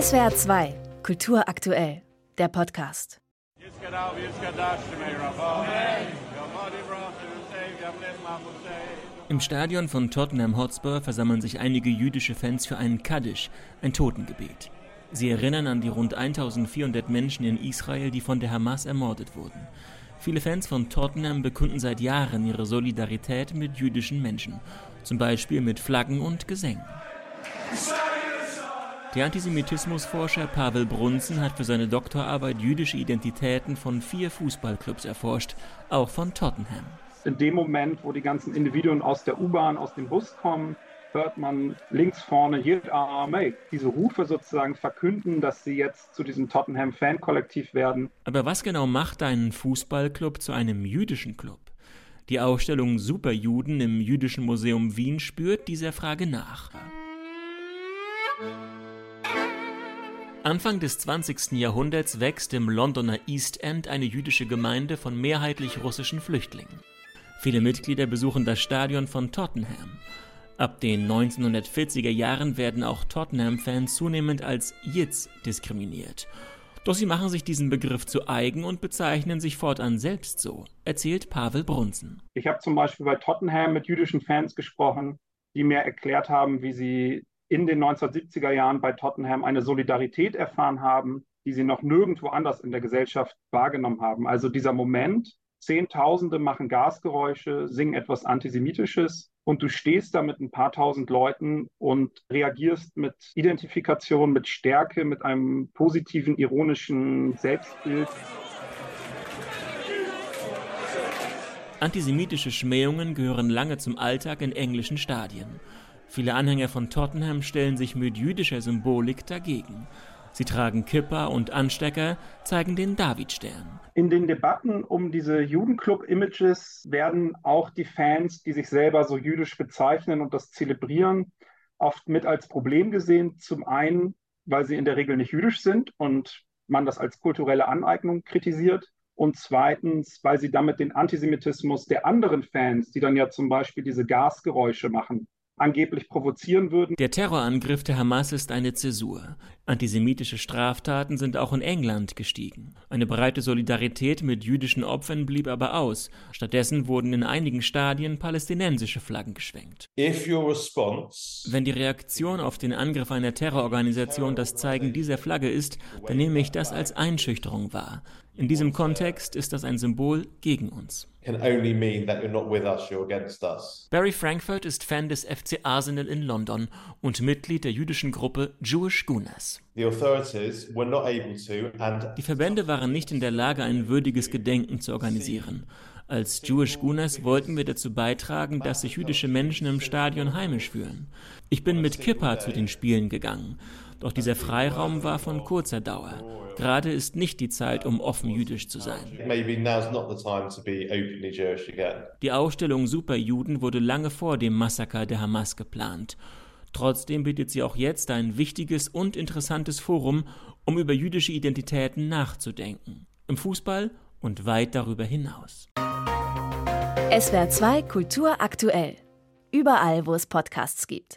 SWR 2, Kultur aktuell, der Podcast. Im Stadion von Tottenham Hotspur versammeln sich einige jüdische Fans für einen Kaddisch, ein Totengebet. Sie erinnern an die rund 1400 Menschen in Israel, die von der Hamas ermordet wurden. Viele Fans von Tottenham bekunden seit Jahren ihre Solidarität mit jüdischen Menschen, zum Beispiel mit Flaggen und Gesängen. Der Antisemitismusforscher Pavel Brunzen hat für seine Doktorarbeit jüdische Identitäten von vier Fußballclubs erforscht, auch von Tottenham in dem Moment, wo die ganzen Individuen aus der U-Bahn, aus dem Bus kommen, hört man links vorne Armee. Diese Rufe sozusagen verkünden, dass sie jetzt zu diesem Tottenham-Fan-Kollektiv werden. Aber was genau macht einen Fußballclub zu einem jüdischen Club? Die Ausstellung Superjuden im Jüdischen Museum Wien spürt dieser Frage nach. Anfang des 20. Jahrhunderts wächst im Londoner East End eine jüdische Gemeinde von mehrheitlich russischen Flüchtlingen. Viele Mitglieder besuchen das Stadion von Tottenham. Ab den 1940er Jahren werden auch Tottenham-Fans zunehmend als Jits diskriminiert. Doch sie machen sich diesen Begriff zu eigen und bezeichnen sich fortan selbst so, erzählt Pavel Brunzen. Ich habe zum Beispiel bei Tottenham mit jüdischen Fans gesprochen, die mir erklärt haben, wie sie in den 1970er Jahren bei Tottenham eine Solidarität erfahren haben, die sie noch nirgendwo anders in der Gesellschaft wahrgenommen haben. Also dieser Moment, Zehntausende machen Gasgeräusche, singen etwas Antisemitisches und du stehst da mit ein paar tausend Leuten und reagierst mit Identifikation, mit Stärke, mit einem positiven, ironischen Selbstbild. Antisemitische Schmähungen gehören lange zum Alltag in englischen Stadien. Viele Anhänger von Tottenham stellen sich mit jüdischer Symbolik dagegen. Sie tragen Kippa und Anstecker, zeigen den Davidstern. In den Debatten um diese Judenclub-Images werden auch die Fans, die sich selber so jüdisch bezeichnen und das zelebrieren, oft mit als Problem gesehen. Zum einen, weil sie in der Regel nicht jüdisch sind und man das als kulturelle Aneignung kritisiert. Und zweitens, weil sie damit den Antisemitismus der anderen Fans, die dann ja zum Beispiel diese Gasgeräusche machen, angeblich provozieren würden. Der Terrorangriff der Hamas ist eine Zäsur. Antisemitische Straftaten sind auch in England gestiegen. Eine breite Solidarität mit jüdischen Opfern blieb aber aus. Stattdessen wurden in einigen Stadien palästinensische Flaggen geschwenkt. Wenn die Reaktion auf den Angriff einer Terrororganisation das Zeigen dieser Flagge ist, dann nehme ich das als Einschüchterung wahr. In diesem Kontext ist das ein Symbol gegen uns. Barry Frankfurt ist Fan des FC Arsenal in London und Mitglied der jüdischen Gruppe Jewish Gunners. Die Verbände waren nicht in der Lage, ein würdiges Gedenken zu organisieren. Als Jewish Gunners wollten wir dazu beitragen, dass sich jüdische Menschen im Stadion heimisch fühlen. Ich bin mit Kippa zu den Spielen gegangen. Doch dieser Freiraum war von kurzer Dauer. Gerade ist nicht die Zeit, um offen jüdisch zu sein. Die Ausstellung Superjuden wurde lange vor dem Massaker der Hamas geplant. Trotzdem bietet sie auch jetzt ein wichtiges und interessantes Forum, um über jüdische Identitäten nachzudenken. Im Fußball und weit darüber hinaus. SWR 2 Kultur aktuell. Überall, wo es Podcasts gibt.